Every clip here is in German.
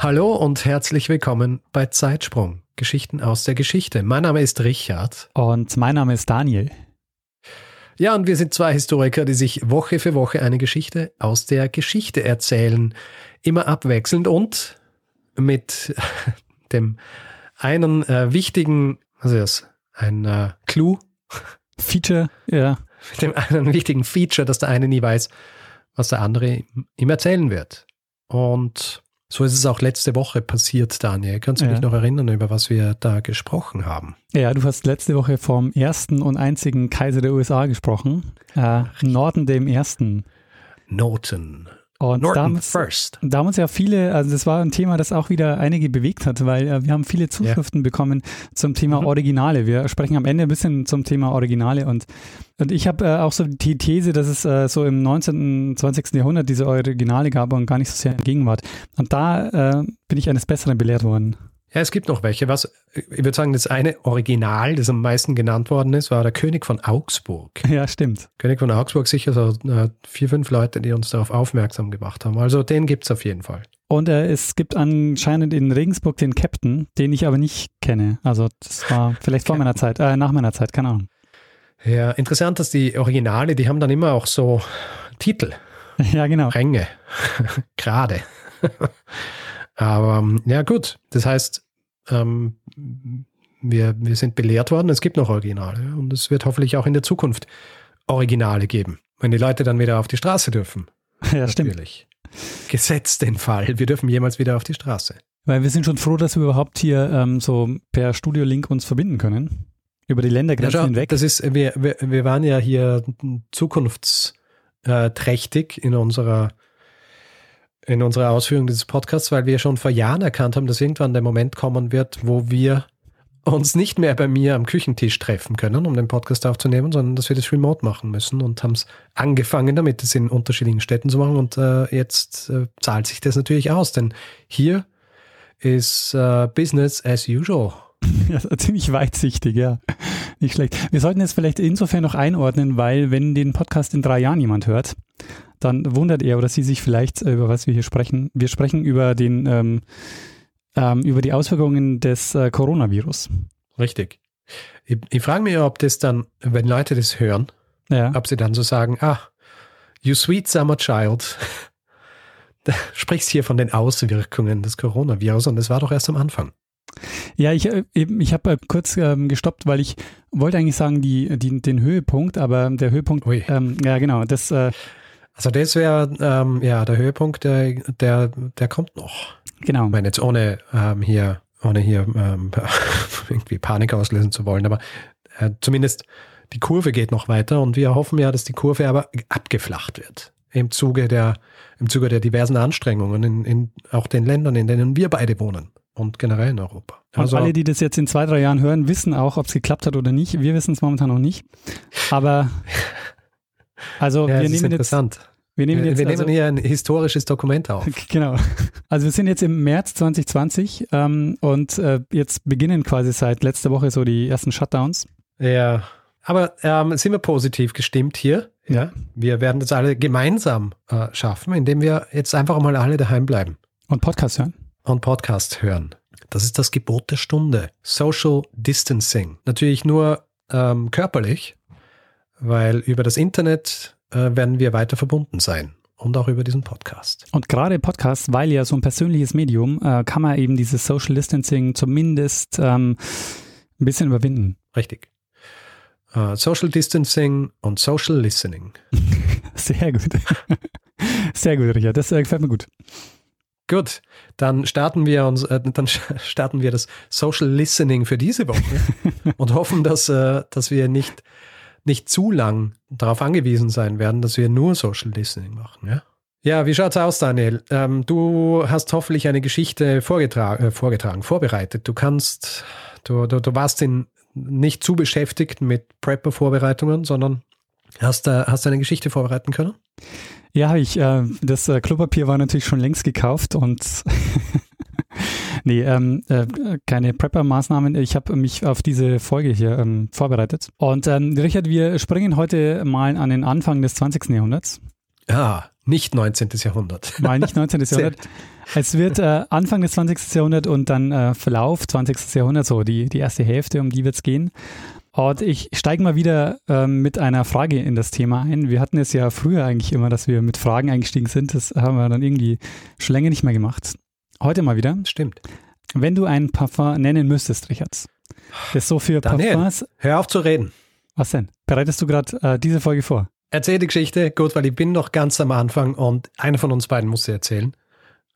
Hallo und herzlich willkommen bei Zeitsprung. Geschichten aus der Geschichte. Mein Name ist Richard. Und mein Name ist Daniel. Ja, und wir sind zwei Historiker, die sich Woche für Woche eine Geschichte aus der Geschichte erzählen. Immer abwechselnd und mit dem einen äh, wichtigen, was ist das? Ein äh, Clou. Feature, ja. Mit dem einen wichtigen Feature, dass der eine nie weiß, was der andere ihm erzählen wird. Und so ist es auch letzte Woche passiert, Daniel. Kannst du Ja. dich noch erinnern, über was wir da gesprochen haben? Ja, du hast letzte Woche vom ersten und einzigen Kaiser der USA gesprochen. Äh, Norden dem Ersten. Norton. Und Norton damals, First. da haben uns ja viele, also das war ein Thema, das auch wieder einige bewegt hat, weil äh, wir haben viele Zuschriften bekommen zum Thema Mhm. Originale. Wir sprechen am Ende ein bisschen zum Thema Originale und, und ich habe äh, auch so die These, dass es äh, so im 19., 20. Jahrhundert diese Originale gab und gar nicht so sehr in Gegenwart. Und da äh, bin ich eines Besseren belehrt worden. Ja, es gibt noch welche. Was, ich würde sagen, das eine Original, das am meisten genannt worden ist, war der König von Augsburg. Ja, stimmt. König von Augsburg, sicher so äh, vier, fünf Leute, die uns darauf aufmerksam gemacht haben. Also den gibt's auf jeden Fall. Und äh, es gibt anscheinend in Regensburg den Captain, den ich aber nicht kenne. Also das war vielleicht vor meiner Zeit, äh, nach meiner Zeit, keine Ahnung. Ja, interessant, dass die Originale, die haben dann immer auch so Titel, Ja, genau. Ränge, gerade. Aber ähm, ja, gut. Das heißt, ähm, wir, wir sind belehrt worden, es gibt noch Originale und es wird hoffentlich auch in der Zukunft Originale geben, wenn die Leute dann wieder auf die Straße dürfen. Ja, stimmt. Natürlich. Gesetzt den Fall, wir dürfen jemals wieder auf die Straße. Weil wir sind schon froh, dass wir überhaupt hier ähm, so per Studio-Link uns verbinden können. Über die Ja, Ländergrenzen schau, hinweg. das ist, wir, wir, wir waren ja hier zukunftsträchtig in unserer, in unserer Ausführung dieses Podcasts, weil wir schon vor Jahren erkannt haben, dass irgendwann der Moment kommen wird, wo wir uns nicht mehr bei mir am Küchentisch treffen können, um den Podcast aufzunehmen, sondern dass wir das remote machen müssen und haben es angefangen damit, es in unterschiedlichen Städten zu machen und äh, jetzt äh, zahlt sich das natürlich aus, denn hier ist äh, Business as usual. Ja, ziemlich weitsichtig, ja. Nicht schlecht. Wir sollten jetzt vielleicht insofern noch einordnen, weil wenn den Podcast in drei Jahren jemand hört, dann wundert er oder sie sich vielleicht, äh, über was wir hier sprechen. Wir sprechen über den, ähm, ähm, über die Auswirkungen des äh, Coronavirus. Richtig. Ich, ich frage mich, ob das dann, wenn Leute das hören, Ja. ob sie dann so sagen, ah, you sweet summer child, da sprichst hier von den Auswirkungen des Coronavirus und das war doch erst am Anfang. Ja, ich, äh, ich habe äh, kurz ähm, gestoppt, weil ich wollte eigentlich sagen, die, die, den Höhepunkt, aber der Höhepunkt, ähm, ja genau, das, äh, Also das wäre, ähm, ja, der Höhepunkt, der, der, der kommt noch. genau. Ich meine jetzt ohne ähm, hier, ohne hier ähm, irgendwie Panik auslösen zu wollen, aber äh, zumindest die Kurve geht noch weiter und wir hoffen ja, dass die Kurve aber abgeflacht wird. Im Zuge der, im Zuge der diversen Anstrengungen in, in auch den Ländern, in denen wir beide wohnen und generell in Europa. Und Also, alle, die das jetzt in zwei, drei Jahren hören, wissen auch, ob es geklappt hat oder nicht. Wir wissen es momentan noch nicht. Aber also ja, wir nehmen jetzt, wir nehmen wir jetzt, nehmen also, hier ein historisches Dokument auf. genau. Also wir sind jetzt im März 2020 ähm, und äh, jetzt beginnen quasi seit letzter Woche so die ersten Shutdowns. Ja, aber ähm, sind wir positiv gestimmt hier? Ja. Wir werden das alle gemeinsam äh, schaffen, indem wir jetzt einfach mal alle daheim bleiben. Und Podcast hören. und Podcast hören. Das ist das Gebot der Stunde. Social Distancing. Natürlich nur ähm, körperlich, weil über das Internet äh, werden wir weiter verbunden sein. Und auch über diesen Podcast. Und gerade Podcast, weil ja so ein persönliches Medium, äh, kann man eben dieses Social Distancing zumindest ähm, ein bisschen überwinden. Richtig. Äh, Social Distancing und Social Listening. Sehr gut. Sehr gut, Richard. Das äh, gefällt mir gut. Gut, dann starten wir uns, äh, dann starten wir das Social Listening für diese Woche und hoffen, dass, äh, dass wir nicht, nicht zu lang darauf angewiesen sein werden, dass wir nur Social Listening machen. Ja? Ja, wie schaut's aus, Daniel? Ähm, du hast hoffentlich eine Geschichte vorgetragen, äh, vorgetragen vorbereitet. Du kannst, du, du, du warst in, nicht zu beschäftigt mit Prepper-Vorbereitungen, sondern hast, äh, hast du eine Geschichte vorbereiten können? Ja, ich, äh, das äh, Klopapier war natürlich schon längst gekauft und nee, ähm, äh, keine Prepper-Maßnahmen. Ich habe mich auf diese Folge hier ähm, vorbereitet. Und ähm, Richard, wir springen heute mal an den Anfang des 20. Jahrhunderts. Ah, nicht 19. Jahrhundert. Nein, nicht 19. Jahrhundert. Es wird äh, Anfang des 20. Jahrhunderts und dann äh, Verlauf 20. Jahrhundert, so die, die erste Hälfte, um die wird es gehen. Und ich steige mal wieder ähm, mit einer Frage in das Thema ein. Wir hatten es ja früher eigentlich immer, dass wir mit Fragen eingestiegen sind. Das haben wir dann irgendwie schon länger nicht mehr gemacht. Heute mal wieder. Stimmt. Wenn du ein Parfum nennen müsstest, Richard, das so für Daniel, Parfums. Hör auf zu reden. Was denn? Bereitest du gerade äh, diese Folge vor? Erzähl die Geschichte, gut, weil ich bin noch ganz am Anfang und einer von uns beiden muss sie erzählen.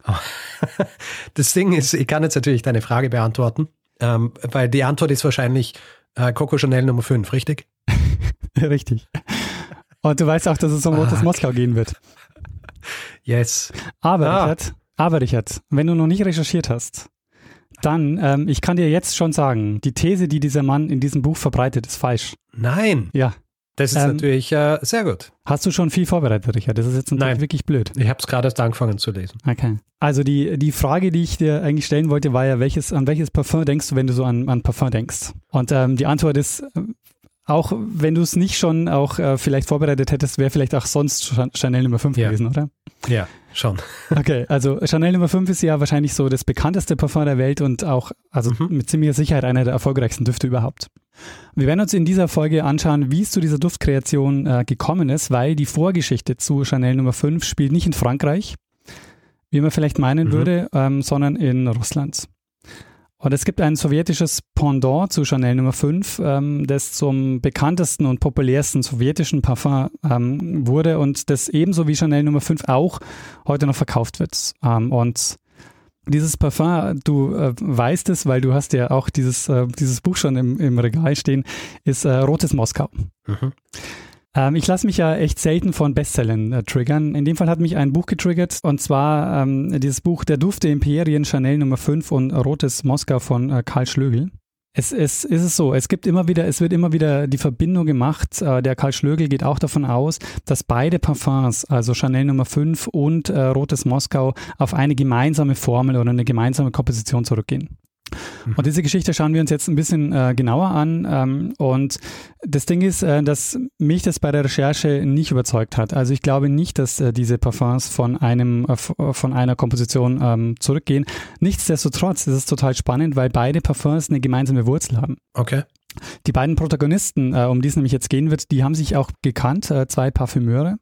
Das Ding ist, ich kann jetzt natürlich deine Frage beantworten, ähm, weil die Antwort ist wahrscheinlich äh, Coco Chanel Nummer 5, richtig? Richtig. Und du weißt auch, dass es um Rotes Fuck. Moskau gehen wird. Yes. Aber, Ah. Richard, aber Richard, wenn du noch nicht recherchiert hast, dann, ähm, ich kann dir jetzt schon sagen, die These, die dieser Mann in diesem Buch verbreitet, ist falsch. Nein, Ja. das ist Ähm, natürlich äh, sehr gut. Hast du schon viel vorbereitet, Richard? Das ist jetzt natürlich Nein. wirklich blöd. Ich habe es gerade erst angefangen zu lesen. Okay. Also die, die Frage, die ich dir eigentlich stellen wollte, war ja, welches, an welches Parfum denkst du, wenn du so an, an Parfum denkst? Und ähm, die Antwort ist, äh, auch wenn du es nicht schon auch äh, vielleicht vorbereitet hättest, wäre vielleicht auch sonst Chan- Chanel Nummer 5 Ja. gewesen, oder? Ja, schon. Okay, also Chanel Nummer 5 ist ja wahrscheinlich so das bekannteste Parfum der Welt und auch, also Mhm. mit ziemlicher Sicherheit einer der erfolgreichsten Düfte überhaupt. Wir werden uns in dieser Folge anschauen, wie es zu dieser Duftkreation äh, gekommen ist, weil die Vorgeschichte zu Chanel Nummer 5 spielt nicht in Frankreich, wie man vielleicht meinen Mhm. würde, ähm, sondern in Russland. Und es gibt ein sowjetisches Pendant zu Chanel Nummer 5, ähm, das zum bekanntesten und populärsten sowjetischen Parfum ähm, wurde und das ebenso wie Chanel Nummer 5 auch heute noch verkauft wird. Ähm, und dieses Parfum, du äh, weißt es, weil du hast ja auch dieses, äh, dieses Buch schon im, im Regal stehen, ist äh, Rotes Moskau. Mhm. Ähm, ich lasse mich ja echt selten von Bestsellern äh, triggern. In dem Fall hat mich ein Buch getriggert und zwar ähm, dieses Buch Der Duft der Imperien, Chanel Nummer 5 und Rotes Moskau von äh, Karl Schlögel. Es, es ist es so, es gibt immer wieder, es wird immer wieder die Verbindung gemacht. Äh, der Karl Schlögel geht auch davon aus, dass beide Parfums, also Chanel Nummer 5 und äh, Rotes Moskau, auf eine gemeinsame Formel oder eine gemeinsame Komposition zurückgehen. Mhm. Und diese Geschichte schauen wir uns jetzt ein bisschen äh, genauer an. Ähm, und das Ding ist, äh, dass mich das bei der Recherche nicht überzeugt hat. Also ich glaube nicht, dass äh, diese Parfums von einem äh, äh, von einer Komposition ähm, zurückgehen. Nichtsdestotrotz ist es total spannend, weil beide Parfums eine gemeinsame Wurzel haben. Okay. Die beiden Protagonisten, äh, um die es nämlich jetzt gehen wird, die haben sich auch gekannt, zwei Parfümeure.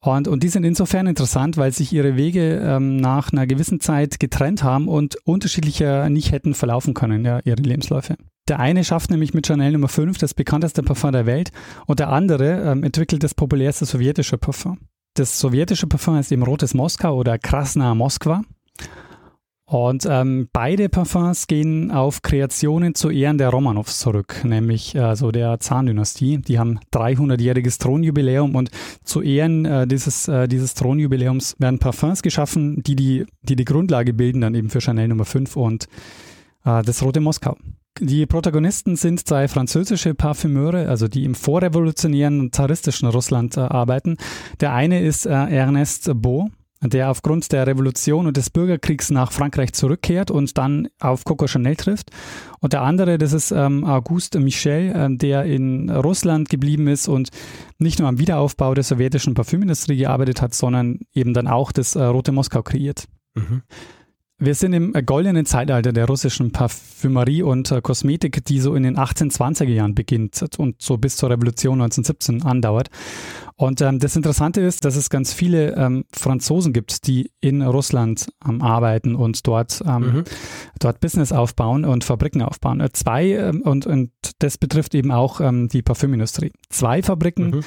Und, und die sind insofern interessant, weil sich ihre Wege ähm, nach einer gewissen Zeit getrennt haben und unterschiedlicher nicht hätten verlaufen können, ja, ihre Lebensläufe. Der eine schafft nämlich mit Chanel Nummer 5 das bekannteste Parfum der Welt und der andere ähm, entwickelt das populärste sowjetische Parfum. Das sowjetische Parfum ist eben Rotes Moskau oder Krasna Moskwa. Und ähm, beide Parfums gehen auf Kreationen zu Ehren der Romanows zurück, nämlich also der Zahndynastie. Die haben 300-jähriges Thronjubiläum und zu Ehren äh, dieses, äh, dieses Thronjubiläums werden Parfums geschaffen, die die, die die Grundlage bilden dann eben für Chanel Nummer 5 und äh, das Rote Moskau. Die Protagonisten sind zwei französische Parfümeure, also die im vorrevolutionären zaristischen Russland äh, arbeiten. Der eine ist äh, Ernest Beau, der aufgrund der Revolution und des Bürgerkriegs nach Frankreich zurückkehrt und dann auf Coco Chanel trifft. Und der andere, das ist ähm, Auguste Michel, ähm, der in Russland geblieben ist und nicht nur am Wiederaufbau der sowjetischen Parfümindustrie gearbeitet hat, sondern eben dann auch das äh, Rote Moskau kreiert. Mhm. Wir sind im goldenen Zeitalter der russischen Parfümerie und äh, Kosmetik, die so in den 1820er Jahren beginnt und so bis zur Revolution 1917 andauert. Und ähm, das Interessante ist, dass es ganz viele ähm, Franzosen gibt, die in Russland ähm, arbeiten und dort, ähm, Mhm. dort Business aufbauen und Fabriken aufbauen. Äh, zwei, ähm, und, und das betrifft eben auch ähm, die Parfümindustrie. Zwei Fabriken Mhm.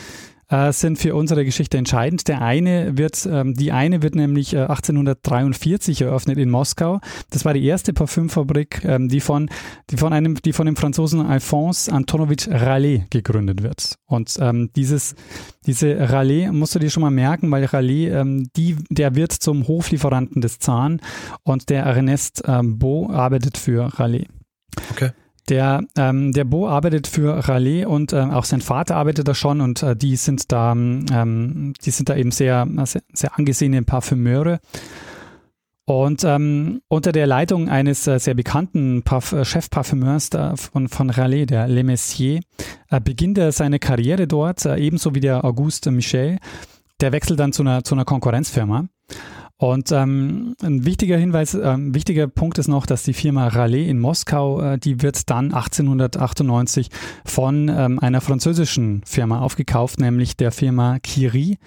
Äh, sind für unsere Geschichte entscheidend. Der eine wird, ähm, die eine wird nämlich äh, 1843 eröffnet in Moskau. Das war die erste Parfümfabrik, ähm, die von, die von einem, die von dem Franzosen Alphonse Antonovich Rallet gegründet wird. Und ähm, dieses, diese Rallet musst du dir schon mal merken, weil Rallet, ähm, die, der wird zum Hoflieferanten des Zahn und der Ernest Beau arbeitet für Rallet. Okay. Der, ähm, der Bo arbeitet für Raleigh und äh, auch sein Vater arbeitet da schon und äh, die sind da, ähm, die sind da eben sehr, sehr, sehr angesehene Parfümeure. Und ähm, unter der Leitung eines äh, sehr bekannten Parf äh, Chefparfümeurs von, von Raleigh, der Le Messier, äh, beginnt er seine Karriere dort, äh, ebenso wie der Auguste Michel. Der wechselt dann zu einer, zu einer Konkurrenzfirma. Und ähm, ein wichtiger Hinweis, äh, ein wichtiger Punkt ist noch, dass die Firma Raleigh in Moskau, äh, die wird dann 1898 von ähm, einer französischen Firma aufgekauft, nämlich der Firma Curie.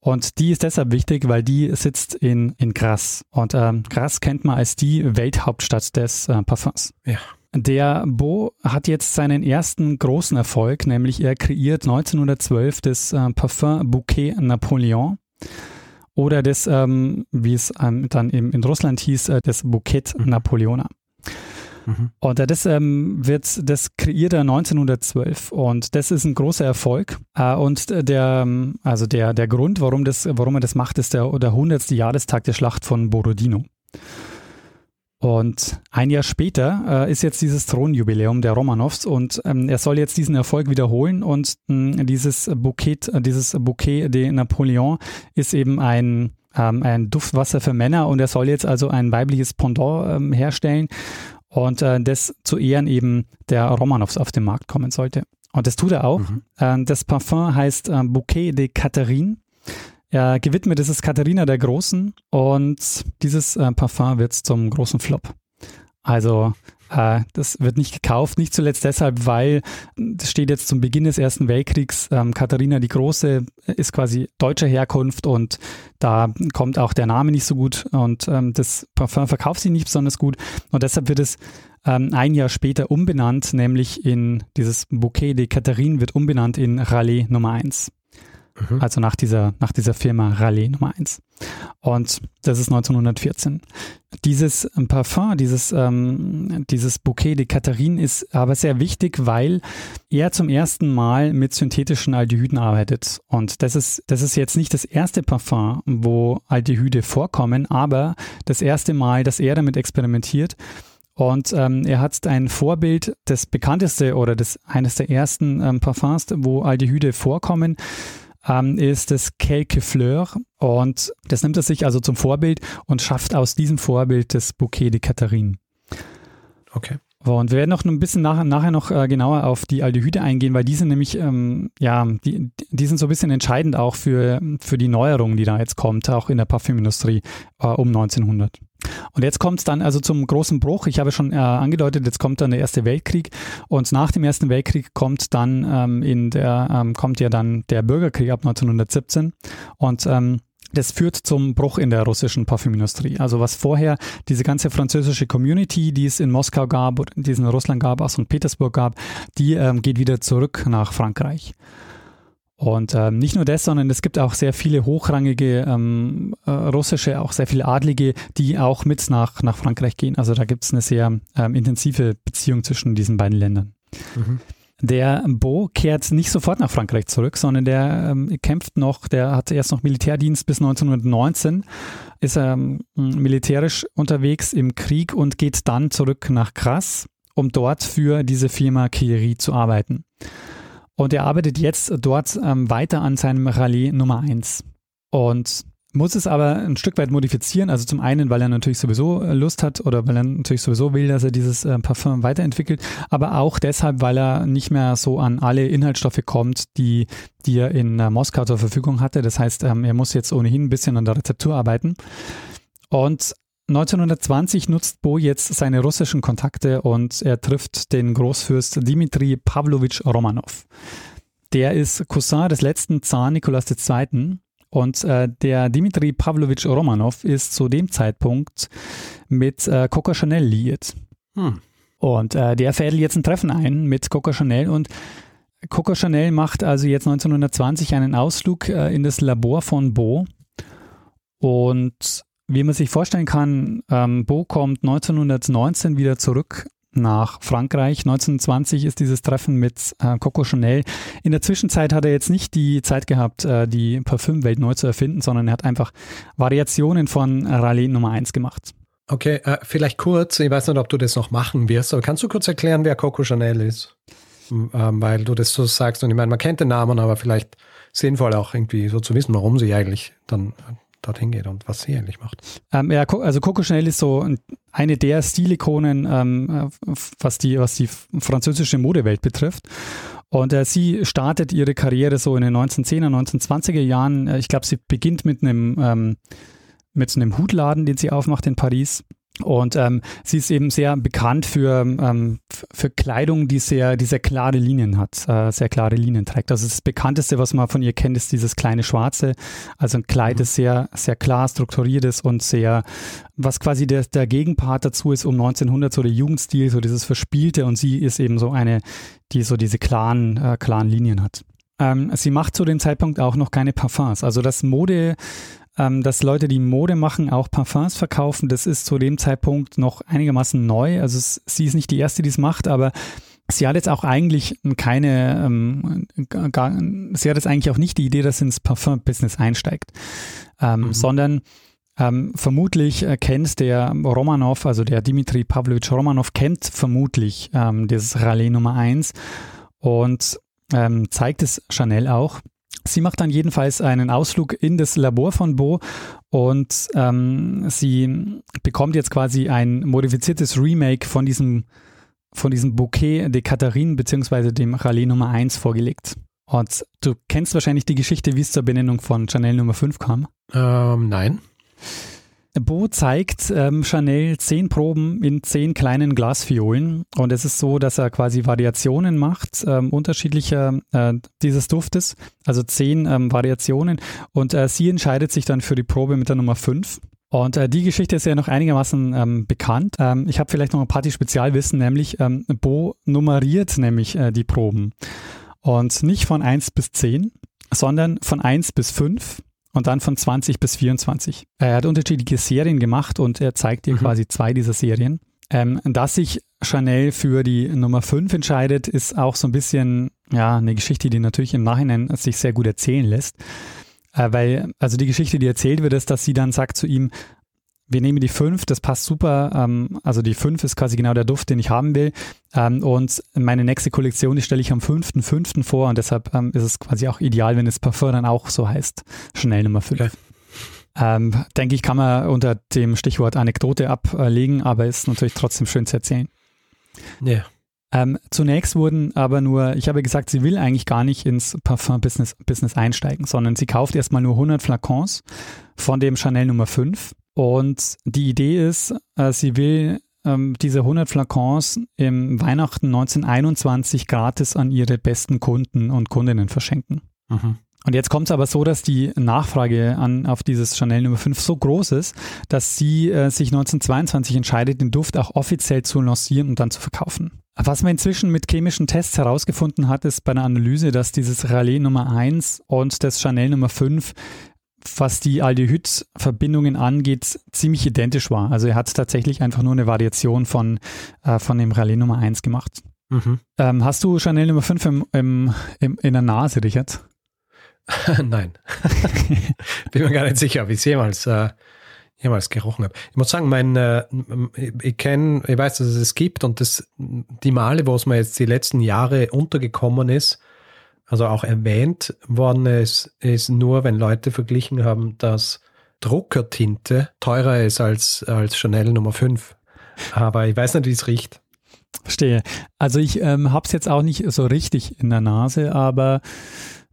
Und die ist deshalb wichtig, weil die sitzt in, in Grasse. Und ähm, Grasse kennt man als die Welthauptstadt des äh, Parfums. Ja. Der Beau hat jetzt seinen ersten großen Erfolg, nämlich er kreiert 1912 das äh, Parfum Bouquet Napoleon oder das, ähm, wie es ähm, dann eben in Russland hieß, äh, das Bouquet mhm. Napoleoner. Mhm. Und äh, das ähm, wird, das kreiert er 1912 und das ist ein großer Erfolg. Äh, und der, ähm, also der, der Grund, warum das, warum er das macht, ist der, der 100. Jahrestag der Schlacht von Borodino. Und ein Jahr später äh, ist jetzt dieses Thronjubiläum der Romanows und ähm, er soll jetzt diesen Erfolg wiederholen und mh, dieses Bouquet, äh, dieses Bouquet de Napoleon ist eben ein ähm, ein Duftwasser für Männer und er soll jetzt also ein weibliches Pendant ähm, herstellen und äh, das zu Ehren eben der Romanows auf den Markt kommen sollte. Und das tut er auch. Mhm. Äh, das Parfum heißt äh, Bouquet de Catherine. Ja, gewidmet ist es Katharina der Großen und dieses äh, Parfum wird zum großen Flop. Also äh, das wird nicht gekauft, nicht zuletzt deshalb, weil das steht jetzt zum Beginn des Ersten Weltkriegs. Ähm, Katharina die Große ist quasi deutscher Herkunft und da kommt auch der Name nicht so gut und ähm, das Parfum verkauft sie nicht besonders gut und deshalb wird es ähm, ein Jahr später umbenannt, nämlich in dieses Bouquet de Catherine wird umbenannt in Raleigh Nummer 1. Mhm. Also nach dieser, nach dieser Firma Raleigh Nummer 1. Und das ist 1914. Dieses Parfum, dieses, ähm, dieses Bouquet de Catherine ist aber sehr wichtig, weil er zum ersten Mal mit synthetischen Aldehyden arbeitet. Und das ist, das ist jetzt nicht das erste Parfum, wo Aldehyde vorkommen, aber das erste Mal, dass er damit experimentiert. Und ähm, er hat ein Vorbild, das bekannteste oder das eines der ersten ähm, Parfums, wo Aldehyde vorkommen, ähm, ist das Quelque Fleur und das nimmt er sich also zum Vorbild und schafft aus diesem Vorbild das Bouquet de Catherine. Okay. Und wir werden noch ein bisschen nach, nachher noch äh, genauer auf die Aldehyde eingehen, weil die sind nämlich, ähm, ja, die, die sind so ein bisschen entscheidend auch für, für die Neuerung, die da jetzt kommt, auch in der Parfümindustrie äh, um 1900. Und jetzt kommt es dann also zum großen Bruch. Ich habe schon äh, angedeutet, jetzt kommt dann der Erste Weltkrieg und nach dem Ersten Weltkrieg kommt dann ähm, in der ähm, kommt ja dann der Bürgerkrieg ab 1917 und ähm, das führt zum Bruch in der russischen Parfümindustrie. Also was vorher diese ganze französische Community, die es in Moskau gab, die es in Russland gab, auch St. Petersburg gab, die ähm, geht wieder zurück nach Frankreich. Und ähm, nicht nur das, sondern es gibt auch sehr viele hochrangige ähm, äh, russische, auch sehr viele Adlige, die auch mit nach, nach Frankreich gehen. Also da gibt es eine sehr ähm, intensive Beziehung zwischen diesen beiden Ländern. Mhm. Der Bo kehrt nicht sofort nach Frankreich zurück, sondern der ähm, kämpft noch, der hat erst noch Militärdienst bis 1919, ist ähm, militärisch unterwegs im Krieg und geht dann zurück nach Grasse, um dort für diese Firma Kiri zu arbeiten. Und er arbeitet jetzt dort ähm, weiter an seinem Rallye Nummer 1. Und muss es aber ein Stück weit modifizieren. Also zum einen, weil er natürlich sowieso äh, Lust hat oder weil er natürlich sowieso will, dass er dieses äh, Parfum weiterentwickelt, aber auch deshalb, weil er nicht mehr so an alle Inhaltsstoffe kommt, die, die er in äh, Moskau zur Verfügung hatte. Das heißt, ähm, er muss jetzt ohnehin ein bisschen an der Rezeptur arbeiten. Und 1920 nutzt Bo jetzt seine russischen Kontakte und er trifft den Großfürst Dmitri Pavlovich Romanov. Der ist Cousin des letzten Zar Nikolaus II. Und äh, der Dimitri Pavlovich Romanov ist zu dem Zeitpunkt mit äh, Coco Chanel liiert. Hm. Und äh, der fädelt jetzt ein Treffen ein mit Coco Chanel und Coco Chanel macht also jetzt 1920 einen Ausflug äh, in das Labor von Beau. Und wie man sich vorstellen kann, ähm, Beau kommt 1919 wieder zurück nach Frankreich. 1920 ist dieses Treffen mit äh, Coco Chanel. In der Zwischenzeit hat er jetzt nicht die Zeit gehabt, äh, die Parfümwelt neu zu erfinden, sondern er hat einfach Variationen von Raleigh Nummer 1 gemacht. Okay, äh, vielleicht kurz, ich weiß nicht, ob du das noch machen wirst, aber kannst du kurz erklären, wer Coco Chanel ist? Ähm, weil du das so sagst und ich meine, man kennt den Namen, aber vielleicht sinnvoll auch irgendwie so zu wissen, warum sie eigentlich dann dorthin geht und was sie eigentlich macht. Ähm, ja, also Coco Chanel ist so eine der Stilikonen, ähm, was, die, was die französische Modewelt betrifft. Und äh, sie startet ihre Karriere so in den 1910er, 1920er Jahren. Äh, ich glaube, sie beginnt mit einem, ähm, mit einem Hutladen, den sie aufmacht in Paris. Und ähm, sie ist eben sehr bekannt für, ähm, für Kleidung, die sehr, die sehr klare Linien hat, äh, sehr klare Linien trägt. Also das bekannteste, was man von ihr kennt, ist dieses kleine Schwarze. Also ein Kleid, mhm. das sehr, sehr klar strukturiert ist und sehr, was quasi der, der Gegenpart dazu ist um 1900, so der Jugendstil, so dieses Verspielte. Und sie ist eben so eine, die so diese klaren, äh, klaren Linien hat. Ähm, sie macht zu dem Zeitpunkt auch noch keine Parfums. Also das Mode, ähm, dass Leute, die Mode machen, auch Parfums verkaufen. Das ist zu dem Zeitpunkt noch einigermaßen neu. Also es, sie ist nicht die erste, die es macht, aber sie hat jetzt auch eigentlich keine, ähm, gar, sie hat jetzt eigentlich auch nicht die Idee, dass sie ins Parfum-Business einsteigt, ähm, mhm. sondern ähm, vermutlich äh, kennt der Romanov, also der Dimitri Pavlovich Romanov, kennt vermutlich ähm, dieses Rallye Nummer 1 und ähm, zeigt es Chanel auch. Sie macht dann jedenfalls einen Ausflug in das Labor von Bo und ähm, sie bekommt jetzt quasi ein modifiziertes Remake von diesem, von diesem Bouquet de Catherine beziehungsweise dem Rallye Nummer 1 vorgelegt. Und du kennst wahrscheinlich die Geschichte, wie es zur Benennung von Chanel Nummer 5 kam. Ähm, nein. Bo zeigt ähm, Chanel zehn Proben in zehn kleinen Glasfiolen und es ist so, dass er quasi Variationen macht, ähm, unterschiedlicher äh, dieses Duftes, also zehn ähm, Variationen und äh, sie entscheidet sich dann für die Probe mit der Nummer fünf. Und äh, die Geschichte ist ja noch einigermaßen ähm, bekannt. Ähm, ich habe vielleicht noch ein paar die Spezialwissen, nämlich ähm, Bo nummeriert nämlich äh, die Proben. Und nicht von eins bis zehn, sondern von eins bis fünf und dann von 20 bis 24. Er hat unterschiedliche Serien gemacht und er zeigt dir mhm. quasi zwei dieser Serien. Ähm, dass sich Chanel für die Nummer 5 entscheidet, ist auch so ein bisschen ja eine Geschichte, die natürlich im Nachhinein sich sehr gut erzählen lässt. Äh, weil, also die Geschichte, die erzählt wird, ist, dass sie dann sagt zu ihm, wir nehmen die 5, das passt super. Ähm, also die 5 ist quasi genau der Duft, den ich haben will. Ähm, und meine nächste Kollektion, die stelle ich am 5.5. vor und deshalb ähm, ist es quasi auch ideal, wenn das Parfum dann auch so heißt. Chanel Nummer 5. Okay. Ähm, denke ich, kann man unter dem Stichwort Anekdote ablegen, aber ist natürlich trotzdem schön zu erzählen. Ja. Ähm, zunächst wurden aber nur, ich habe gesagt, sie will eigentlich gar nicht ins Parfum-Business Business einsteigen, sondern sie kauft erstmal nur 100 Flakons von dem Chanel Nummer 5 und die Idee ist, äh, sie will ähm, diese 100 Flakons im Weihnachten 1921 gratis an ihre besten Kunden und Kundinnen verschenken. Mhm. Und jetzt kommt es aber so, dass die Nachfrage an, auf dieses Chanel Nummer 5 so groß ist, dass sie äh, sich 1922 entscheidet, den Duft auch offiziell zu lancieren und dann zu verkaufen. Was man inzwischen mit chemischen Tests herausgefunden hat, ist bei einer Analyse, dass dieses Rallye Nummer 1 und das Chanel Nummer 5 was die Aldehyd-Verbindungen angeht, ziemlich identisch war. Also er hat tatsächlich einfach nur eine Variation von, äh, von dem Rallye Nummer 1 gemacht. Mhm. Ähm, hast du Chanel Nummer 5 im, im, im, in der Nase, Richard? Nein. Bin mir gar nicht sicher, ob ich es jemals, äh, jemals gerochen habe. Ich muss sagen, mein, äh, ich kenne, ich weiß, dass es es gibt und das, die Male, wo es mir jetzt die letzten Jahre untergekommen ist, also auch erwähnt worden ist, ist nur, wenn Leute verglichen haben, dass Druckertinte teurer ist als, als Chanel Nummer 5. Aber ich weiß nicht, wie es riecht. Verstehe. Also ich ähm, habe es jetzt auch nicht so richtig in der Nase, aber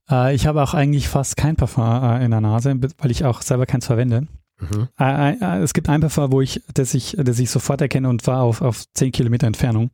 äh, ich habe auch eigentlich fast kein Parfum äh, in der Nase, weil ich auch selber keins verwende. Mhm. Äh, äh es gibt ein Parfum, wo ich, das ich, das ich sofort erkenne und war auf, auf 10 Kilometer Entfernung.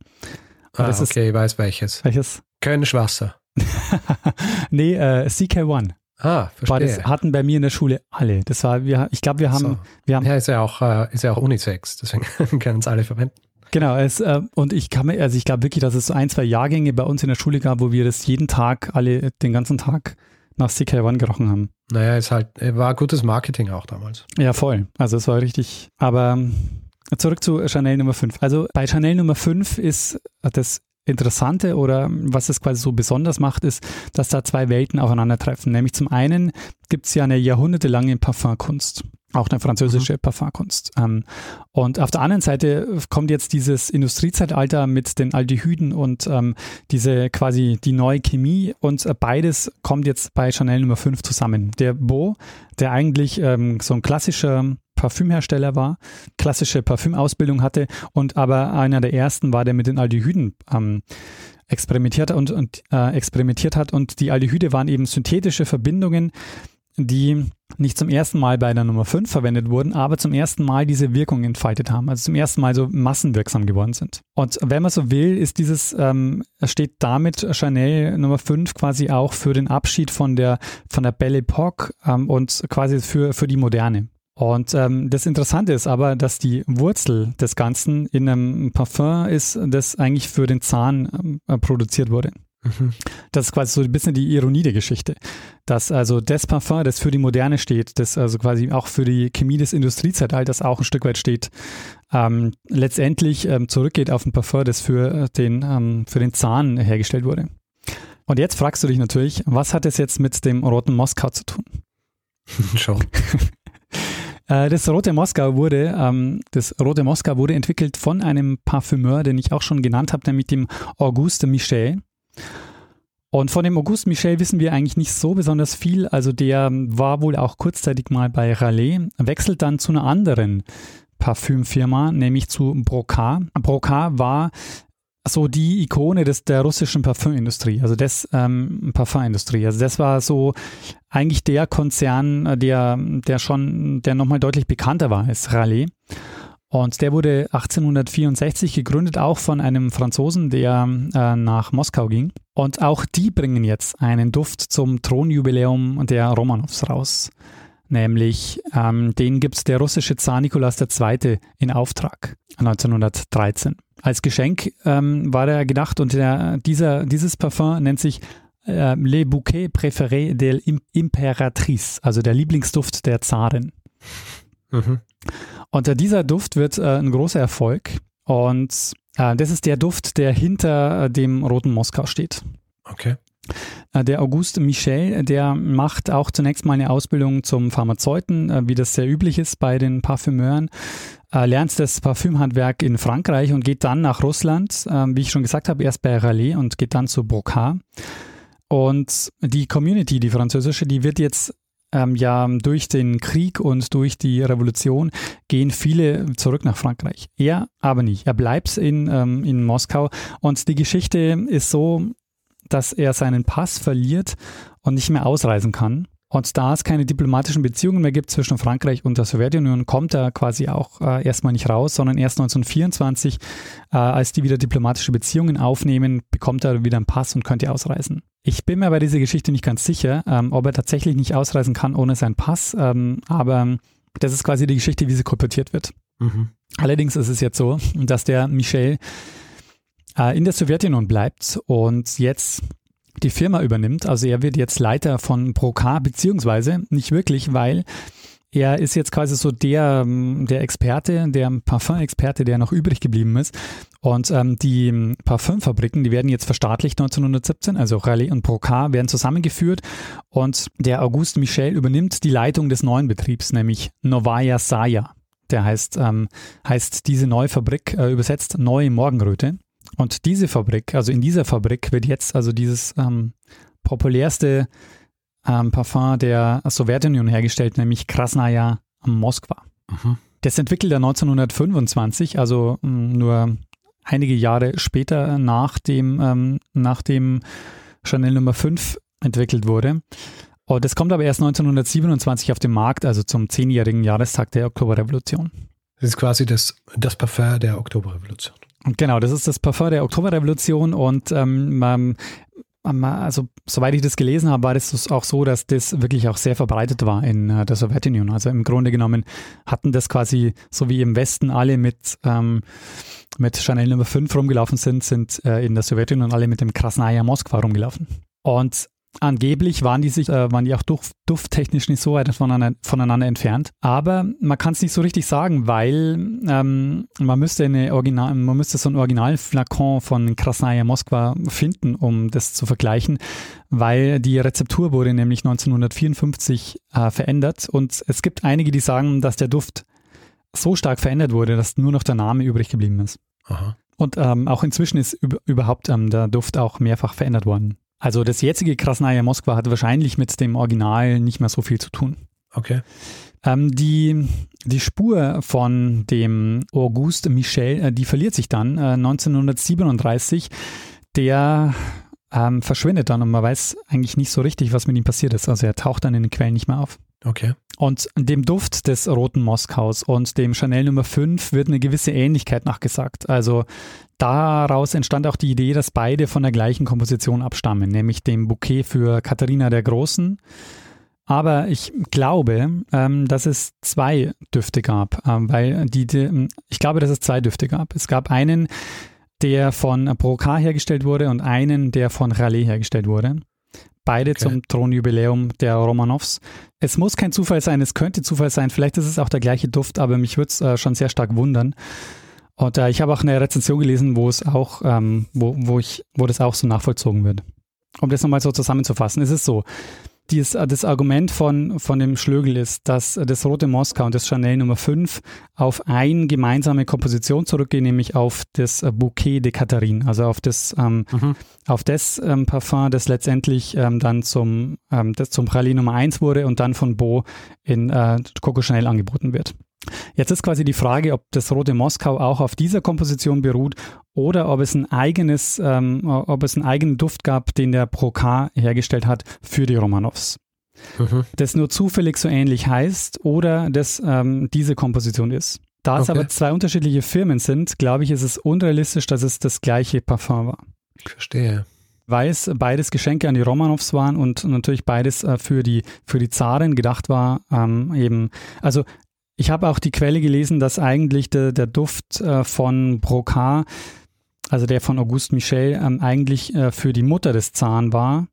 ah, okay, ist, ich weiß welches. Welches? Kölnisch Wasser. nee, äh, CK1. Ah, verstehe. War das hatten bei mir in der Schule alle. Das war, wir, ich glaube, wir haben, so. wir haben. Ja, ist ja auch, äh, ist ja auch Unisex, deswegen können es alle verwenden. Genau, es, äh, und ich kann mir, also ich glaube wirklich, dass es ein, zwei Jahrgänge bei uns in der Schule gab, wo wir das jeden Tag, alle den ganzen Tag nach CK1 gerochen haben. Naja, es halt, war gutes Marketing auch damals. Ja, voll. Also es war richtig. Aber zurück zu Chanel Nummer 5. Also bei Chanel Nummer 5 ist das Interessante oder was es quasi so besonders macht, ist, dass da zwei Welten aufeinandertreffen. Nämlich zum einen gibt es ja eine jahrhundertelange Parfumkunst auch eine französische mhm. Parfumkunst. Ähm, und auf der anderen Seite kommt jetzt dieses Industriezeitalter mit den Aldehyden und ähm, diese quasi die neue Chemie und beides kommt jetzt bei Chanel Nummer 5 zusammen. Der Beau, der eigentlich ähm, so ein klassischer Parfümhersteller war, klassische Parfümausbildung hatte und aber einer der ersten war, der mit den Aldehyden ähm, experimentiert und, und äh, experimentiert hat und die Aldehyde waren eben synthetische Verbindungen, die nicht zum ersten Mal bei der Nummer 5 verwendet wurden, aber zum ersten Mal diese Wirkung entfaltet haben, also zum ersten Mal so massenwirksam geworden sind. Und wenn man so will, ist dieses, ähm, steht damit Chanel Nummer 5 quasi auch für den Abschied von der, von der Belle Epoque ähm, und quasi für, für die Moderne. Und ähm, das Interessante ist aber, dass die Wurzel des Ganzen in einem Parfum ist, das eigentlich für den Zahn ähm, äh, produziert wurde. Mhm. Das ist quasi so ein bisschen die Ironie der Geschichte. Dass also das Parfum, das für die Moderne steht, das also quasi auch für die Chemie des Industriezeitalters auch ein Stück weit steht, ähm, letztendlich ähm, zurückgeht auf ein Parfum, das für den, ähm, für den Zahn hergestellt wurde. Und jetzt fragst du dich natürlich, was hat es jetzt mit dem roten Moskau zu tun? Schon. Äh, das rote Moskau wurde, ähm, das rote Moskau wurde entwickelt von einem Parfümeur, den ich auch schon genannt habe, nämlich dem Auguste Michel. Und von dem Auguste Michel wissen wir eigentlich nicht so besonders viel. Also der war wohl auch kurzzeitig mal bei Raleigh, wechselt dann zu einer anderen Parfümfirma, nämlich zu Brocard. Brocard war so die Ikone des, der russischen Parfümindustrie, also des ähm, Parfümindustrie. Also das war so eigentlich der Konzern, der, der schon, der nochmal deutlich bekannter war als Raleigh. Und der wurde 1864 gegründet, auch von einem Franzosen, der äh, nach Moskau ging. Und auch die bringen jetzt einen Duft zum Thronjubiläum der Romanows raus. Nämlich ähm, den gibt es der russische Zar Nikolaus II. in Auftrag 1913. Als Geschenk ähm, war er gedacht und der, dieser, dieses Parfum nennt sich äh, Le Bouquet Préféré de l'Impératrice, also der Lieblingsduft der Zarin. Mhm. Und dieser Duft wird äh, ein großer Erfolg. Und äh, das ist der Duft, der hinter äh, dem roten Moskau steht. Okay. Äh, der Auguste Michel, der macht auch zunächst mal eine Ausbildung zum Pharmazeuten, äh, wie das sehr üblich ist bei den Parfümeuren. Lernt das Parfümhandwerk in Frankreich und geht dann nach Russland, wie ich schon gesagt habe, erst bei Raleigh und geht dann zu Brocard. Und die Community, die französische, die wird jetzt ähm, ja durch den Krieg und durch die Revolution gehen viele zurück nach Frankreich. Er aber nicht. Er bleibt in, ähm, in Moskau und die Geschichte ist so, dass er seinen Pass verliert und nicht mehr ausreisen kann. Und da es keine diplomatischen Beziehungen mehr gibt zwischen Frankreich und der Sowjetunion, kommt er quasi auch äh, erstmal nicht raus, sondern erst 1924, äh, als die wieder diplomatische Beziehungen aufnehmen, bekommt er wieder einen Pass und könnte ausreisen. Ich bin mir bei dieser Geschichte nicht ganz sicher, ähm, ob er tatsächlich nicht ausreisen kann ohne seinen Pass, ähm, aber das ist quasi die Geschichte, wie sie kolportiert wird. Mhm. Allerdings ist es jetzt so, dass der Michel in der Sowjetunion bleibt und jetzt die Firma übernimmt. Also er wird jetzt Leiter von Procar, beziehungsweise nicht wirklich, weil er ist jetzt quasi so der, ähm, der Experte, der Parfum-Experte, der noch übrig geblieben ist. Und ähm, die Parfümfabriken, die werden jetzt verstaatlicht 1917, also Raleigh und Procar werden zusammengeführt und der Auguste Michel übernimmt die Leitung des neuen Betriebs, nämlich Novaya Saya. Der heißt, ähm, heißt diese neue Fabrik äh, übersetzt Neue Morgenröte. Und diese Fabrik, also in dieser Fabrik wird jetzt also dieses ähm, populärste ähm, Parfum der Sowjetunion hergestellt, nämlich Krasnaya Moskwa. Mhm. Das entwickelt er 1925, also mh, mm, nur einige Jahre später nach dem, ähm, nach dem Chanel Nummer 5 entwickelt wurde. Und das kommt aber erst 1927 auf den Markt, also zum zehnjährigen Jahrestag der Oktoberrevolution. Das ist quasi das, das Parfum der Oktoberrevolution. Genau, das ist das Parfum der Oktoberrevolution und ähm, man, also soweit ich das gelesen habe, war das auch so, dass das wirklich auch sehr verbreitet war in äh, der Sowjetunion. Also im Grunde genommen hatten das quasi so wie im Westen alle mit, ähm, mit Chanel Nummer 5 rumgelaufen sind, sind äh, in der Sowjetunion alle mit dem Krasnaya Moskwa rumgelaufen. Und Angeblich waren die sich, äh, waren die auch duft, dufttechnisch nicht so weit voneinander, voneinander entfernt. Aber man kann es nicht so richtig sagen, weil ähm, man müsste eine Original, man müsste so ein Originalflakon von Krasnaya Moskwa finden, um das zu vergleichen, weil die Rezeptur wurde nämlich 1954 äh, verändert und es gibt einige, die sagen, dass der Duft so stark verändert wurde, dass nur noch der Name übrig geblieben ist. Aha. Und ähm, auch inzwischen ist überhaupt ähm, der Duft auch mehrfach verändert worden. Also das jetzige Krasnaya Moskwa hat wahrscheinlich mit dem Original nicht mehr so viel zu tun. Okay. Ähm, die, die Spur von dem Auguste Michel, äh, die verliert sich dann äh, 1937. Der ähm, verschwindet dann und man weiß eigentlich nicht so richtig, was mit ihm passiert ist. Also er taucht dann in den Quellen nicht mehr auf. Okay. Und dem Duft des roten Moskaus und dem Chanel Nummer 5 wird eine gewisse Ähnlichkeit nachgesagt. Also daraus entstand auch die Idee, dass beide von der gleichen Komposition abstammen, nämlich dem Bouquet für Katharina der Großen. Aber ich glaube, ähm, dass es zwei Düfte gab, ähm, weil die, die, ich glaube, dass es zwei Düfte gab. Es gab einen, der von Brocard hergestellt wurde und einen, der von Raleigh hergestellt wurde. Beide okay. zum Thronjubiläum der Romanows. Es muss kein Zufall sein, es könnte Zufall sein, vielleicht ist es auch der gleiche Duft, aber mich würde es äh, schon sehr stark wundern. Und äh, ich habe auch eine Rezension gelesen, wo es auch, ähm, wo, wo ich, wo das auch so nachvollzogen wird. Um das nochmal so zusammenzufassen, ist es so. Dies, äh, das Argument von, von dem Schlögel ist, dass das Rote Moskau und das Chanel Nummer 5 auf eine gemeinsame Komposition zurückgehen, nämlich auf das äh, Bouquet de Catherine, also auf das, ähm, mhm. auf das ähm, Parfum, das letztendlich ähm, dann zum, ähm, das zum Praline Nummer 1 wurde und dann von Beau in äh, Coco Chanel angeboten wird. Jetzt ist quasi die Frage, ob das Rote Moskau auch auf dieser Komposition beruht oder ob es ein eigenes, ähm, ob es einen eigenen Duft gab, den der Brocard hergestellt hat für die Romanows. Mhm. Das nur zufällig so ähnlich heißt oder das ähm, diese Komposition ist. Da es aber zwei unterschiedliche Firmen sind, glaube ich, ist es unrealistisch, dass es das gleiche Parfum war. Ich verstehe weil es beides Geschenke an die Romanows waren und natürlich beides äh, für die für die Zaren gedacht war. Ähm, eben, also ich habe auch die Quelle gelesen, dass eigentlich de, der Duft äh, von Brocard, also der von Auguste Michel, ähm, eigentlich äh, für die Mutter des Zaren war.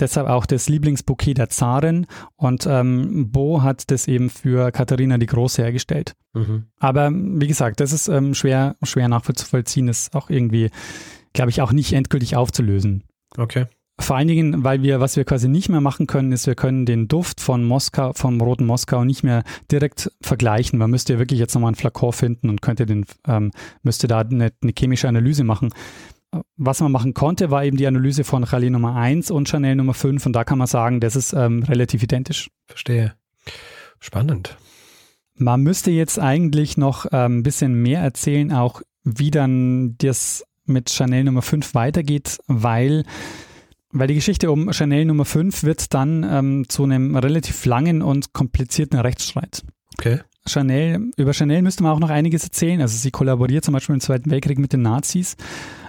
Deshalb auch das Lieblingsbouquet der Zarin und ähm, Beau hat das eben für Katharina die Große hergestellt. Mhm. Aber wie gesagt, das ist ähm, schwer, schwer nachvollziehen, ist auch irgendwie, glaube ich, auch nicht endgültig aufzulösen. Okay. Vor allen Dingen, weil wir, was wir quasi nicht mehr machen können, ist, wir können den Duft von Moskau, vom roten Moskau nicht mehr direkt vergleichen. Man müsste ja wirklich jetzt nochmal einen Flakon finden und könnte den, ähm, müsste da eine, eine, chemische Analyse machen. Was man machen konnte, war eben die Analyse von Rallye Nummer 1 und Chanel Nummer 5 und da kann man sagen, das ist ähm, relativ identisch. Verstehe. Spannend. Man müsste jetzt eigentlich noch ähm, ein bisschen mehr erzählen, auch wie dann das mit Chanel Nummer 5 weitergeht, weil weil die Geschichte um Chanel Nummer 5 wird dann ähm, zu einem relativ langen und komplizierten Rechtsstreit. Okay. Chanel, über Chanel müsste man auch noch einiges erzählen. Also sie kollaboriert zum Beispiel im Zweiten Weltkrieg mit den Nazis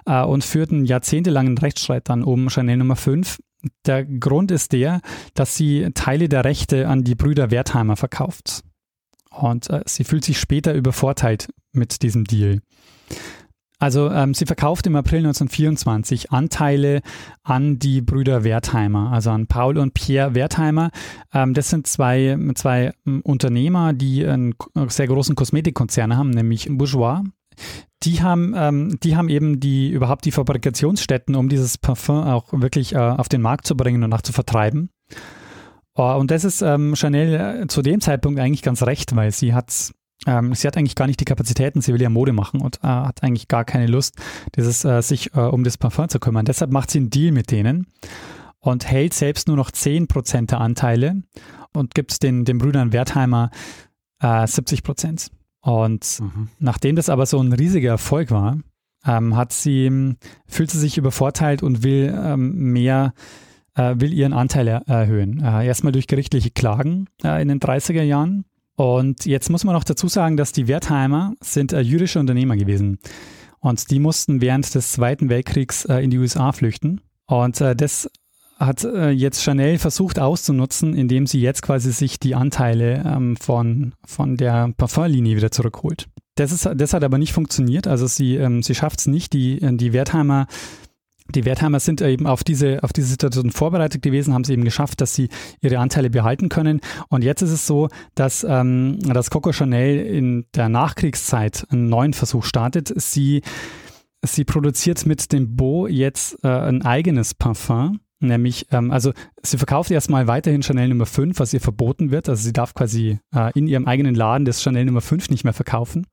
äh, und führt einen jahrzehntelangen Rechtsstreit dann um Chanel Nummer 5. Der Grund ist der, dass sie Teile der Rechte an die Brüder Wertheimer verkauft. Und äh, sie fühlt sich später übervorteilt mit diesem Deal. Also ähm, sie verkauft im April 1924 Anteile an die Brüder Wertheimer, also an Paul und Pierre Wertheimer. Ähm, das sind zwei, zwei ähm, Unternehmer, die einen sehr großen Kosmetikkonzern haben, nämlich Bourgeois. Die haben, ähm, die haben eben die überhaupt die Fabrikationsstätten, um dieses Parfum auch wirklich äh, auf den Markt zu bringen und auch zu vertreiben. Oh, und das ist ähm, Chanel äh, zu dem Zeitpunkt eigentlich ganz recht, weil sie hat ähm, sie hat eigentlich gar nicht die Kapazitäten, sie will ja Mode machen und äh, hat eigentlich gar keine Lust, dieses, äh, sich äh, um das Parfum zu kümmern. Deshalb macht sie einen Deal mit denen und hält selbst nur noch 10% der Anteile und gibt den, den Brüdern Wertheimer äh, 70% Und mhm. nachdem das aber so ein riesiger Erfolg war, ähm, hat sie, fühlt sie sich übervorteilt und will ähm, mehr äh, will ihren Anteil er erhöhen. Äh, erstmal durch gerichtliche Klagen äh, in den 30er Jahren und jetzt muss man noch dazu sagen, dass die Wertheimer sind äh, jüdische Unternehmer gewesen. Und die mussten während des Zweiten Weltkriegs äh, in die USA flüchten. Und äh, das hat äh, jetzt Chanel versucht auszunutzen, indem sie jetzt quasi sich die Anteile ähm, von, von der Parfumlinie wieder zurückholt. Das, ist, das hat aber nicht funktioniert. Also sie, ähm, sie schafft es nicht. Die, die Wertheimer die Wertheimer sind eben auf diese, auf diese Situation vorbereitet gewesen, haben sie eben geschafft, dass sie ihre Anteile behalten können. Und jetzt ist es so, dass, ähm, dass Coco Chanel in der Nachkriegszeit einen neuen Versuch startet. Sie, sie produziert mit dem Beau jetzt äh, ein eigenes Parfum. Nämlich, ähm, also sie verkauft erstmal weiterhin Chanel Nummer 5, was ihr verboten wird. Also sie darf quasi äh, in ihrem eigenen Laden das Chanel Nummer 5 nicht mehr verkaufen.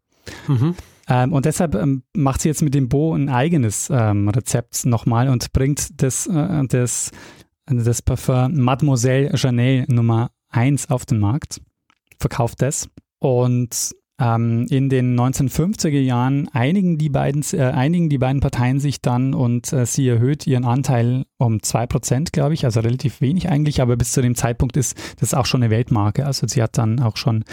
Mhm. Ähm, und deshalb ähm, macht sie jetzt mit dem Bo ein eigenes ähm, Rezept nochmal und bringt das, äh, das, das Parfum Mademoiselle Chanel Nummer 1 auf den Markt, verkauft das. Und ähm, in den 1950er Jahren einigen die beiden, äh, einigen die beiden Parteien sich dann und äh, sie erhöht ihren Anteil um 2%, glaube ich, also relativ wenig eigentlich, aber bis zu dem Zeitpunkt ist das auch schon eine Weltmarke. Also sie hat dann auch schon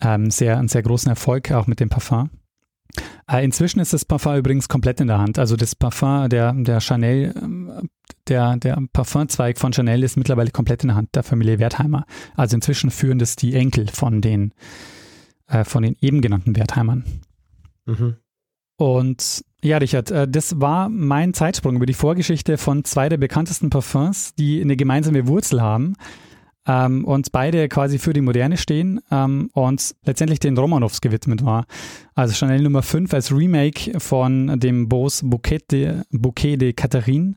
ähm, sehr, einen sehr großen Erfolg auch mit dem Parfum. Äh, inzwischen ist das Parfum übrigens komplett in der Hand. Also das Parfum der, der Chanel, ähm, der, der Parfumzweig von Chanel ist mittlerweile komplett in der Hand der Familie Wertheimer. Also inzwischen führen das die Enkel von den, äh, von den eben genannten Wertheimern. Mhm. Und ja, Richard, äh, das war mein Zeitsprung über die Vorgeschichte von zwei der bekanntesten Parfums, die eine gemeinsame Wurzel haben ähm, und beide quasi für die Moderne stehen ähm, und letztendlich den Romanows gewidmet war. Also Chanel Nummer 5 als Remake von dem Bose Bouquet de, Bouquet de Catherine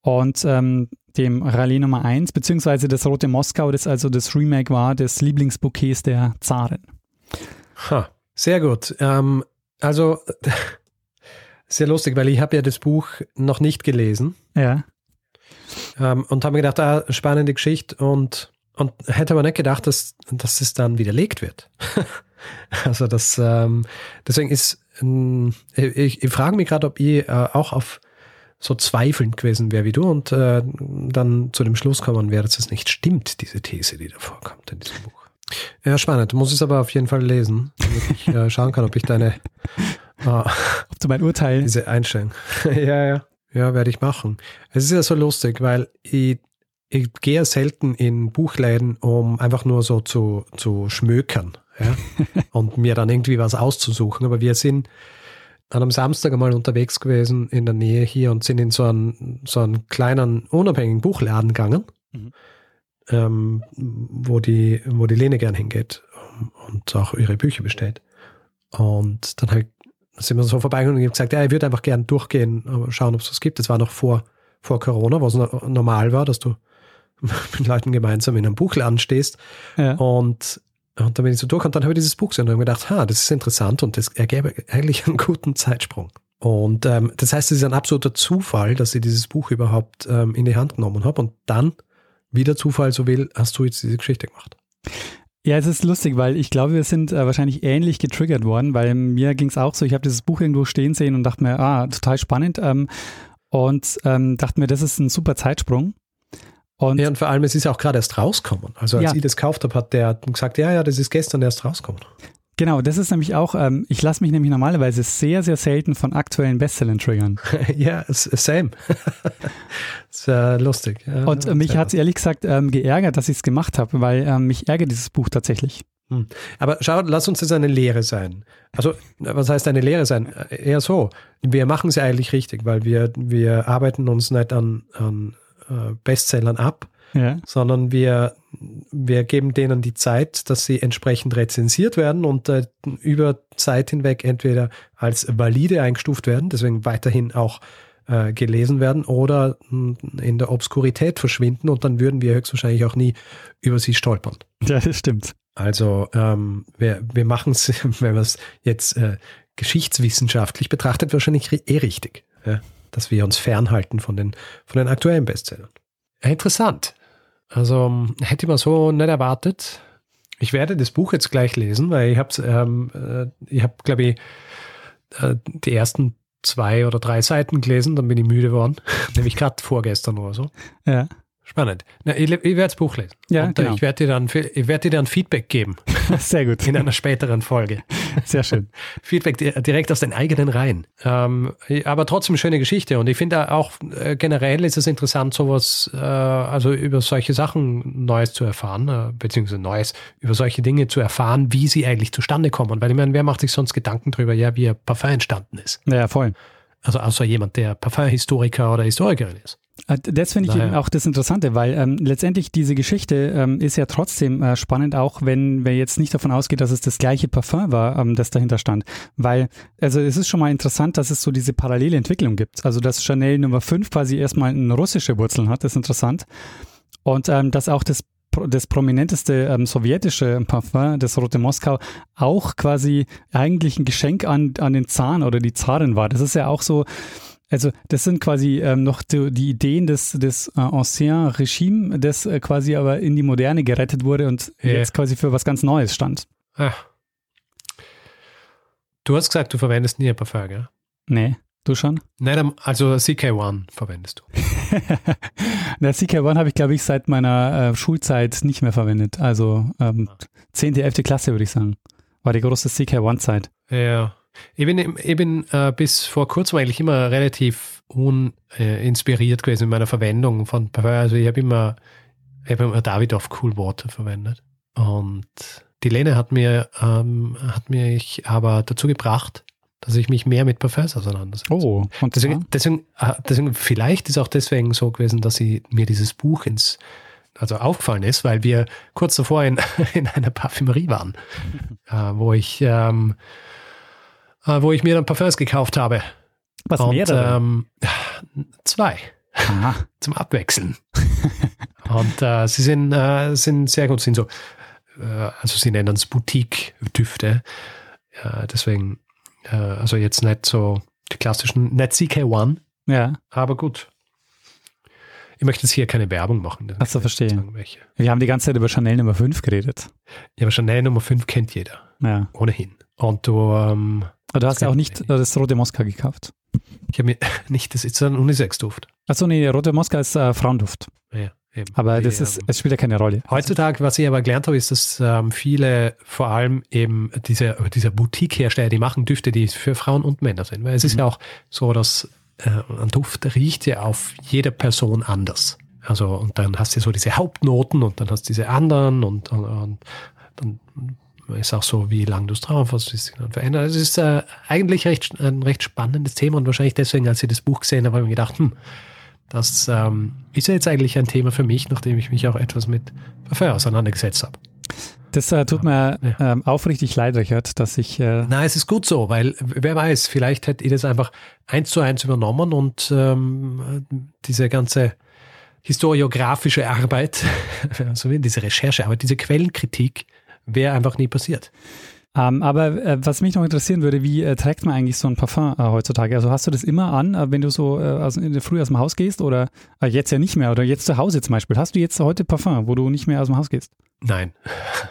und ähm, dem Rallye Nummer 1, beziehungsweise das Rote Moskau, das also das Remake war des Lieblingsbouquets der Zarin. Ha, sehr gut. Ähm, also sehr lustig, weil ich habe ja das Buch noch nicht gelesen. Ja. Ähm, und habe mir gedacht, ah, spannende Geschichte und, und hätte aber nicht gedacht, dass, dass es dann widerlegt wird. also das, ähm, deswegen ist, ähm, ich, ich frage mich gerade, ob ich äh, auch auf so zweifelnd gewesen wäre wie du und äh, dann zu dem Schluss kommen wäre, dass es nicht stimmt, diese These, die da vorkommt in diesem Buch. Ja, spannend. Muss es aber auf jeden Fall lesen, damit ich äh, schauen kann, ob ich deine äh, ob du mein Urteil diese Einstellung. ja, ja. Ja, werde ich machen. Es ist ja so lustig, weil ich, ich gehe selten in Buchläden, um einfach nur so zu, zu schmökern ja? und mir dann irgendwie was auszusuchen. Aber wir sind an einem Samstag einmal unterwegs gewesen in der Nähe hier und sind in so einen, so einen kleinen unabhängigen Buchladen gegangen, mhm. ähm, wo, die, wo die Lene gern hingeht und auch ihre Bücher bestellt. Und dann halt sind wir so vorbeigegangen und ich habe gesagt, ja, ich würde einfach gern durchgehen, schauen, ob es was gibt. Das war noch vor, vor Corona, was normal war, dass du mit Leuten gemeinsam in einem Buchladen stehst. Ja. Und, und dann bin ich so durch und dann habe ich dieses Buch gesehen und habe gedacht, ha, das ist interessant und das ergäbe eigentlich einen guten Zeitsprung. Und ähm, das heißt, es ist ein absoluter Zufall, dass ich dieses Buch überhaupt ähm, in die Hand genommen habe. Und dann, wie der Zufall so will, hast du jetzt diese Geschichte gemacht. Ja, es ist lustig, weil ich glaube, wir sind äh, wahrscheinlich ähnlich getriggert worden, weil mir ging es auch so, ich habe dieses Buch irgendwo stehen sehen und dachte mir, ah, total spannend ähm, und ähm, dachte mir, das ist ein super Zeitsprung. Und ja, und vor allem, es ist auch gerade erst rausgekommen. Also als ja. ich das gekauft habe, hat der gesagt, ja, ja, das ist gestern erst rausgekommen. Genau, das ist nämlich auch, ähm, ich lasse mich nämlich normalerweise sehr, sehr selten von aktuellen Bestsellern triggern. ja, same. ist äh, lustig. Ja, und äh, mich hat es ehrlich gesagt ähm, geärgert, dass ich es gemacht habe, weil ähm, mich ärgert dieses Buch tatsächlich. Hm. Aber schau, lass uns das eine Lehre sein. Also, was heißt eine Lehre sein? Eher so. Wir machen es ja eigentlich richtig, weil wir, wir arbeiten uns nicht an, an äh, Bestsellern ab, ja. sondern wir, wir geben denen die Zeit, dass sie entsprechend rezensiert werden und äh, über Zeit hinweg entweder als valide eingestuft werden, deswegen weiterhin auch äh, gelesen werden oder in der Obskurität verschwinden und dann würden wir höchstwahrscheinlich auch nie über sie stolpern. Ja, das stimmt. Also ähm, wir, wir machen es, wenn man es jetzt äh, geschichtswissenschaftlich betrachtet, wahrscheinlich eh richtig, ja? dass wir uns fernhalten von den, von den aktuellen Bestsellern. Interessant. Also hätte ich mal so nicht erwartet. Ich werde das Buch jetzt gleich lesen, weil ich habe, ähm, äh, ich habe, glaube ich, äh, die ersten zwei oder drei Seiten gelesen, dann bin ich müde geworden, nämlich gerade vorgestern oder so. Ja. Spannend. Na, ich, ich werde das Buch lesen. Ja, Und, äh, genau. ich werde dir, dann, ich werd dir dann Feedback geben. Sehr gut. In einer späteren Folge. Sehr schön. Feedback direkt aus den eigenen Reihen. Ähm, aber trotzdem schöne Geschichte. Und ich finde auch äh, generell ist es interessant, sowas, äh, also über solche Sachen Neues zu erfahren, äh, beziehungsweise Neues, über solche Dinge zu erfahren, wie sie eigentlich zustande kommen. Weil ich meine, wer macht sich sonst Gedanken darüber, ja, wie ein Parfum entstanden ist? Ja, voll. Also außer jemand, der Parfumhistoriker oder Historikerin ist. Äh, das finde ich naja. eben auch das Interessante, weil ähm, letztendlich diese Geschichte ähm, ist ja trotzdem äh, spannend, auch wenn wir jetzt nicht davon ausgeht, dass es das gleiche Parfum war, ähm, das dahinter stand. Weil, also es ist schon mal interessant, dass es so diese parallele Entwicklung gibt. Also dass Chanel Nummer 5 quasi erstmal eine russische Wurzeln hat, ist interessant. Und ähm, dass auch das das prominenteste ähm, sowjetische Parfum, das Rote Moskau, auch quasi eigentlich ein Geschenk an, an den Zahn oder die Zarin war. Das ist ja auch so, also das sind quasi ähm, noch die, die, Ideen des, des äh, Ancien Regime, das äh, quasi aber in die Moderne gerettet wurde und ja. jetzt quasi für was ganz Neues stand. Ach. Du hast gesagt, du verwendest nie ein Parfum, gell? Nee, du schon? Nein, also CK1 verwendest du. Na, CK1 habe ich, glaube ich, seit meiner äh, Schulzeit nicht mehr verwendet. Also ähm, 10., 11. Klasse, würde ich sagen. War die große CK1-Zeit. Ja. Ich bin, ich bin äh, bis vor kurzem eigentlich immer relativ uninspiriert gewesen in meiner Verwendung von. Also ich habe immer, hab immer Davidoff Cool Water verwendet. Und die Lene hat mir, ähm, hat mich aber dazu gebracht, dass ich mich mehr mit Parfums auseinandersetze. Oh, und deswegen, deswegen, äh, deswegen, vielleicht ist auch deswegen so gewesen, dass sie mir dieses Buch ins, also aufgefallen ist, weil wir kurz davor in, in einer Parfümerie waren, äh, wo ich ähm, äh, wo ich mir dann Parfums gekauft habe. Was und, mehrere? Ähm, zwei. Aha. Zum Abwechseln. und äh, sie sind, äh, sind sehr gut, sind so, äh, also sie nennen es Boutique-Düfte. deswegen, äh, also jetzt nicht so die klassischen, nicht CK1. Ja. Aber gut. Ich möchte jetzt hier keine Werbung machen. Achso, verstehe. Wir haben die ganze Zeit über Chanel Nummer 5 geredet. Ja, aber Chanel Nummer 5 kennt jeder. Ja. Ohnehin. Und du, ähm, aber du hast ja auch nicht das rote Moskau gekauft. Ich habe mir nicht, das ist ein Unisex-Duft. Achso, nee, rote Moskau ist äh, Frauenduft. Ja, eben. Aber das ist, es spielt ja keine Rolle. Heutzutage, was ich aber gelernt habe, ist, dass ähm, viele, vor allem eben diese, diese Boutique-Hersteller, die machen Düfte, die für Frauen und Männer sind. Weil es mhm. ist ja auch so, dass äh, ein Duft riecht ja auf jede Person anders. Also, und dann hast du so diese Hauptnoten und dann hast du diese anderen und, und, und dann ist auch so, wie lang du es drauf hast, wie es sich dann verändert. Also es ist äh, eigentlich recht, ein recht spannendes Thema und wahrscheinlich deswegen, als ich das Buch gesehen habe, habe ich mir gedacht, hm, das ähm, ist ja jetzt eigentlich ein Thema für mich, nachdem ich mich auch etwas mit Parfum auseinandergesetzt habe. Das äh, tut mir ja. ähm, aufrichtig leid, Richard, dass ich. Äh Nein, es ist gut so, weil wer weiß, vielleicht hätte ich das einfach eins zu eins übernommen und ähm, diese ganze historiografische Arbeit, also diese Recherchearbeit, diese Quellenkritik wäre einfach nie passiert. Ähm, aber äh, was mich noch interessieren würde, wie äh, trägt man eigentlich so ein Parfum äh, heutzutage? Also hast du das immer an, äh, wenn du so der Früh aus dem Haus gehst oder äh, jetzt ja nicht mehr oder jetzt zu Hause zum Beispiel? Hast du jetzt heute Parfum, wo du nicht mehr aus dem Haus gehst? Nein.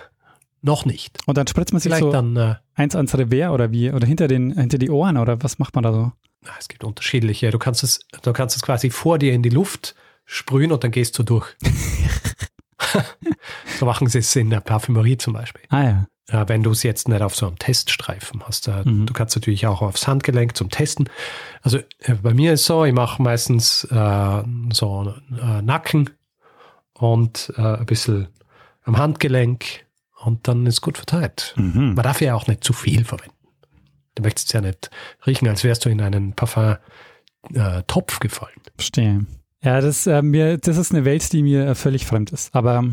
noch nicht. Und dann spritzt man sich Vielleicht so dann, eins ans Revers oder wie oder hinter den hinter die Ohren oder was macht man da so? Es gibt unterschiedliche. Du kannst es, du kannst es quasi vor dir in die Luft sprühen und dann gehst du durch. so machen sie es in der Parfümerie zum Beispiel. Ah ja. Ja, wenn du es jetzt nicht auf so einem Teststreifen hast. Äh, mhm. Du kannst natürlich auch aufs Handgelenk zum Testen. Also äh, bei mir ist so, ich mache meistens äh, so äh, Nacken und äh, ein bisschen am Handgelenk und dann ist gut verteilt. Mhm. Man darf ja auch nicht zu viel verwenden. Du möchtest ja nicht riechen, als wärst du in einen Parfum-Topf gefallen. Verstehe. Ja, das, äh, mir, das ist eine Welt, die mir äh, völlig fremd ist. Aber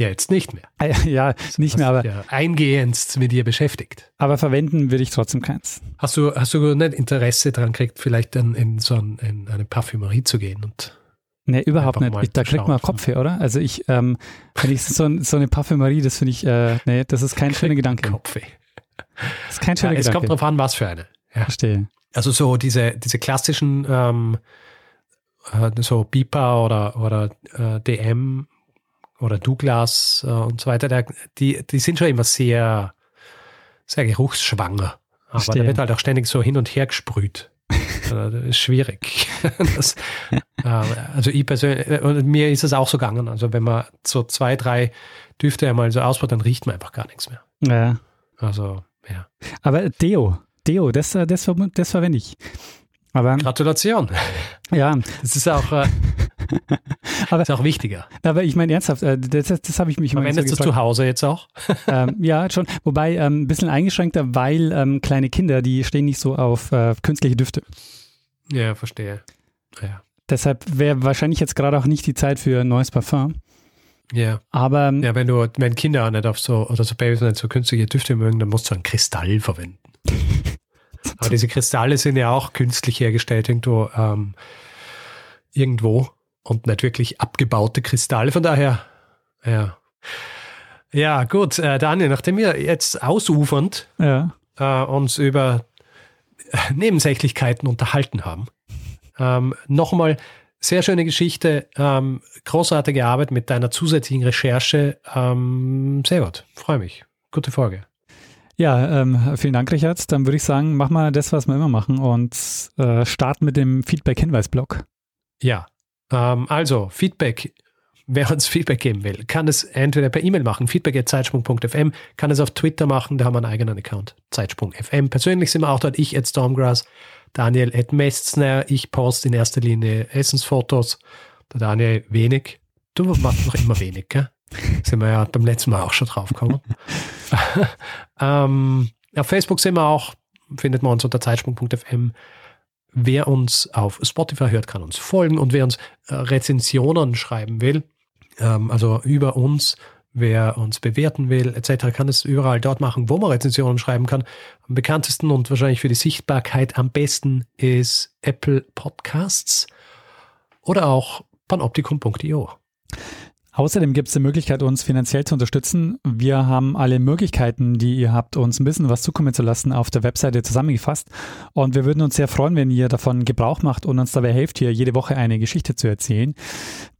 ja, jetzt nicht mehr. Äh, ja, nicht mehr, aber ja eingehend mit dir beschäftigt. Aber verwenden würde ich trotzdem keins. Hast du, hast du nicht Interesse daran gekriegt, vielleicht dann in so ein, in eine Parfümerie zu gehen und Nee, überhaupt nicht. Ich, da kriegt man Kopf her, oder? Also ich, ähm, wenn ich so, so eine Parfümerie, das finde ich, äh, nee, das ist kein schöner Gedanke. Kopfweh. Das ist kein schöner ja, Gedanke. Es kommt drauf an, was für eine. Ja. Verstehe. Also so diese, diese klassischen ähm, äh, so Pipa oder, oder äh, DM oder Douglas äh, und so weiter, der, die, die sind schon immer sehr, sehr geruchsschwanger. Aber Verstehe. da wird halt auch ständig so hin und her gesprüht. Also, das ist schwierig. das, äh, also ich persönlich, äh, und mir ist es auch so gegangen. Also wenn man so zwei, drei Düfte einmal so ausbaut, dann riecht man einfach gar nichts mehr. Ja. Also Ja. Aber Deo, Deo, das, äh, das, das verwende ich. Aber Gratulation. ja, Das ist auch, äh, Aber- ist auch wichtiger. aber ich meine ernsthaft, äh, das, das, habe ich mich immer so Verwendest du zu Hause jetzt auch? ähm, ja, schon. Wobei ähm, ein bisschen eingeschränkter, weil ähm, kleine Kinder, die stehen nicht so auf äh, künstliche Düfte. Ja, verstehe. Ja. Deshalb wäre wahrscheinlich jetzt gerade auch nicht die Zeit für ein neues Parfum. Ja. Aber ähm, ja, wenn du, wenn Kinder auch nicht auf so, oder so Babys nicht so künstliche Düfte mögen, dann musst du einen Kristall verwenden. Aber diese Kristalle sind ja auch künstlich hergestellt irgendwo, ähm, irgendwo und nicht wirklich abgebaute Kristalle. Von daher, ja. Ja, gut, äh, Daniel, nachdem wir jetzt ausufernd ja, äh, uns über äh, Nebensächlichkeiten unterhalten haben. Ähm, Nochmal sehr schöne Geschichte, ähm, großartige Arbeit mit deiner zusätzlichen Recherche. Ähm, sehr gut, freue mich. Gute Folge. Ja ähm, vielen Dank, Richard. Dann würde ich sagen, mach mal das, was wir immer machen und äh, starten mit dem Feedback-Hinweis-Blog. Ja, ähm, also Feedback. Wer uns Feedback geben will, kann es entweder per E-Mail machen, feedback.zeitsprung.fm, kann es auf Twitter machen, da haben wir einen eigenen Account, Zeitsprung.fm. Persönlich sind wir auch dort, ich at Stormgrass, Daniel at Mestner, ich poste in erster Linie Essensfotos, der Daniel wenig. Du machst noch immer wenig, gell? Sind wir ja beim letzten Mal auch schon drauf gekommen. ähm, auf Facebook sind wir auch, findet man uns unter zeitsprung.fm. Wer uns auf Spotify hört, kann uns folgen und wer uns äh, Rezensionen schreiben will, ähm, also über uns, wer uns bewerten will, etc., kann es überall dort machen, wo man Rezensionen schreiben kann. Am bekanntesten und wahrscheinlich für die Sichtbarkeit am besten ist Apple Podcasts oder auch panoptikum.io. Außerdem gibt es die Möglichkeit, uns finanziell zu unterstützen. Wir haben alle Möglichkeiten, die ihr habt, uns ein bisschen was zukommen zu lassen, auf der Webseite zusammengefasst. Und wir würden uns sehr freuen, wenn ihr davon Gebrauch macht und uns dabei helft, hier jede Woche eine Geschichte zu erzählen.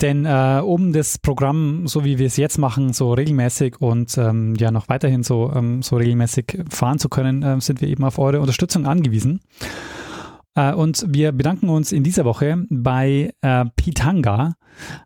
Denn äh, um das Programm, so wie wir es jetzt machen, so regelmäßig und ähm, ja noch weiterhin so, ähm, so regelmäßig fahren zu können, äh, sind wir eben auf eure Unterstützung angewiesen. Äh, Und wir bedanken uns in dieser Woche bei äh, Pitanga,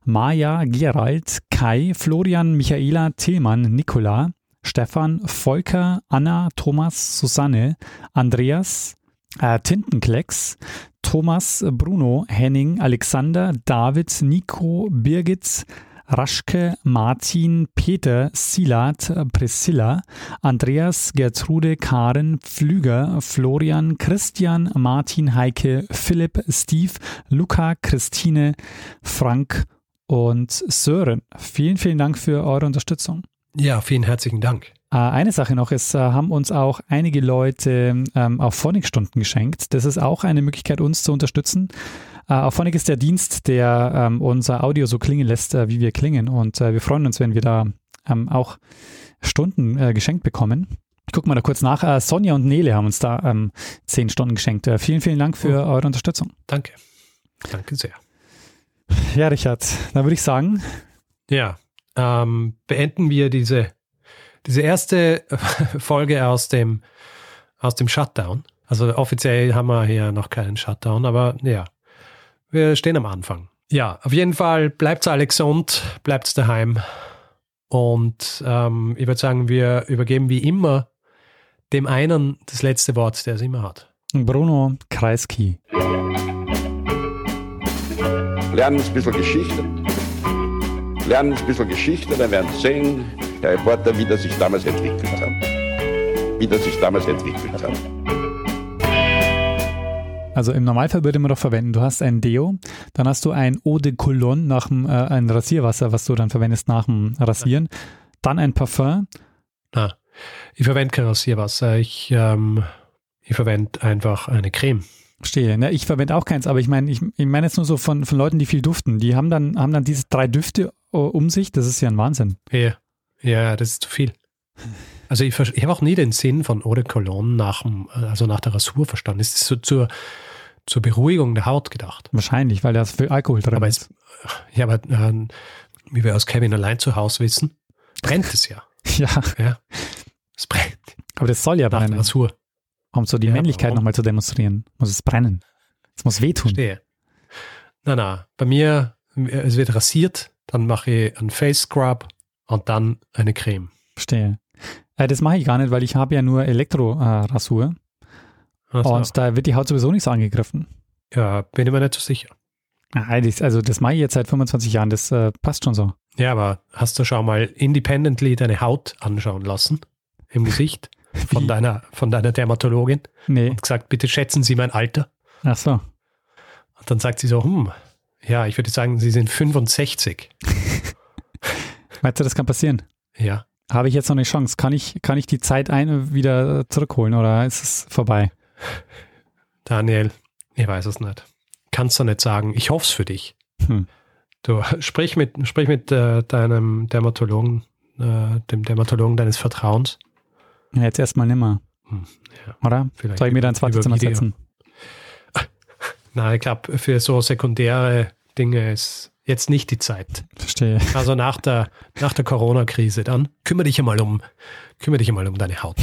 Maja, Gerald, Kai, Florian, Michaela, Tillmann, Nicola, Stefan, Volker, Anna, Thomas, Susanne, Andreas, äh, Tintenklecks, Thomas, Bruno, Henning, Alexander, David, Nico, Birgit, Raschke, Martin, Peter, Silat, Priscilla, Andreas, Gertrude, Karen, Pflüger, Florian, Christian, Martin, Heike, Philipp, Steve, Luca, Christine, Frank und Sören. Vielen, vielen Dank für eure Unterstützung. Ja, vielen herzlichen Dank. Äh, Eine Sache noch, es äh, haben uns auch einige Leute ähm, auf Phonic-Stunden geschenkt. Das ist auch eine Möglichkeit, uns zu unterstützen. Äh, auf Phonic ist der Dienst, der ähm, unser Audio so klingen lässt, äh, wie wir klingen. Und äh, wir freuen uns, wenn wir da ähm, auch Stunden äh, geschenkt bekommen. Ich gucke mal da kurz nach. Äh, Sonja und Nele haben uns da ähm, zehn Stunden geschenkt. Äh, vielen, vielen Dank für eure Unterstützung. Danke. Danke sehr. Ja, Richard, dann würde ich sagen, Ja, ähm, beenden wir diese, diese erste Folge aus dem, aus dem Shutdown. Also offiziell haben wir hier noch keinen Shutdown, aber ja, wir stehen am Anfang. Ja, auf jeden Fall bleibt alle gesund, bleibt daheim. Und ähm, ich würde sagen, wir übergeben wie immer dem einen das letzte Wort, der es immer hat. Bruno Kreisky. Lernen ein bisschen Geschichte. Lernen ein bisschen Geschichte, dann werden Sie sehen, Herr Reporter, wie das sich damals entwickelt hat. Wie das sich damals entwickelt hat. Also im Normalfall würde man doch verwenden, du hast ein Deo, dann hast du ein Eau de Cologne nach dem, äh, ein Rasierwasser, was du dann verwendest nach dem Rasieren, dann ein Parfum, Ah, ich verwende kein Rasierwasser, ich, ähm, ich verwende einfach eine Creme. stehe. Ne? Ich verwende auch keins, aber ich meine, ich, ich meine jetzt nur so von, von Leuten, die viel duften. Die haben dann, haben dann diese drei Düfte äh, um sich, das ist ja ein Wahnsinn. Ja, ja, das ist zu viel. Also ich, ich habe auch nie den Sinn von Eau de Cologne nach, dem, also nach der Rasur verstanden. Es ist so zur, zur Beruhigung der Haut gedacht. Wahrscheinlich, weil da viel Alkohol drin. Aber ist. es, ja, aber ähm, wie wir aus Kevin allein zu Hause wissen, brennt es ja. Ja, ja. Es brennt aber das soll ja nach brennen, Rasur. um so die Ja, Männlichkeit nochmal zu demonstrieren. Muss es brennen. Es muss wehtun. Verstehe. Na, na, bei mir, es wird rasiert, dann mache ich einen Face Scrub und dann eine Creme. Verstehe. Äh, das mache ich gar nicht, weil ich habe ja nur Elektrorasur. Also, Und da wird die Haut sowieso nicht so angegriffen. ja, bin ich mir nicht so sicher. Ah, das- Also das mache ich jetzt seit 25 Jahren, das äh, passt schon so. Ja, aber hast du schon mal independently deine Haut anschauen lassen? Im Gesicht von deiner, von deiner Dermatologin Nee, und gesagt, bitte schätzen Sie mein Alter. ach so. Und dann sagt sie so, hm, ja, ich würde sagen, Sie sind 65. Meinst du, das kann passieren? Ja, Habe ich jetzt noch eine Chance? Kann ich, kann ich die Zeit ein wieder zurückholen oder ist es vorbei? Daniel, ich weiß es nicht. Kannst du nicht sagen. Ich hoffe es für dich. Hm. Du sprich mit, sprich mit äh, deinem Dermatologen, äh, dem Dermatologen deines Vertrauens. Ja, jetzt erstmal nimmer. Hm, ja, Oder? vielleicht Soll ich mir da ins Wartezimmer setzen? Nein, ich glaube, für so sekundäre Dinge ist jetzt nicht die Zeit. Verstehe. Also nach der, nach der Corona-Krise dann kümmere dich einmal um, kümmere dich einmal um deine Haut.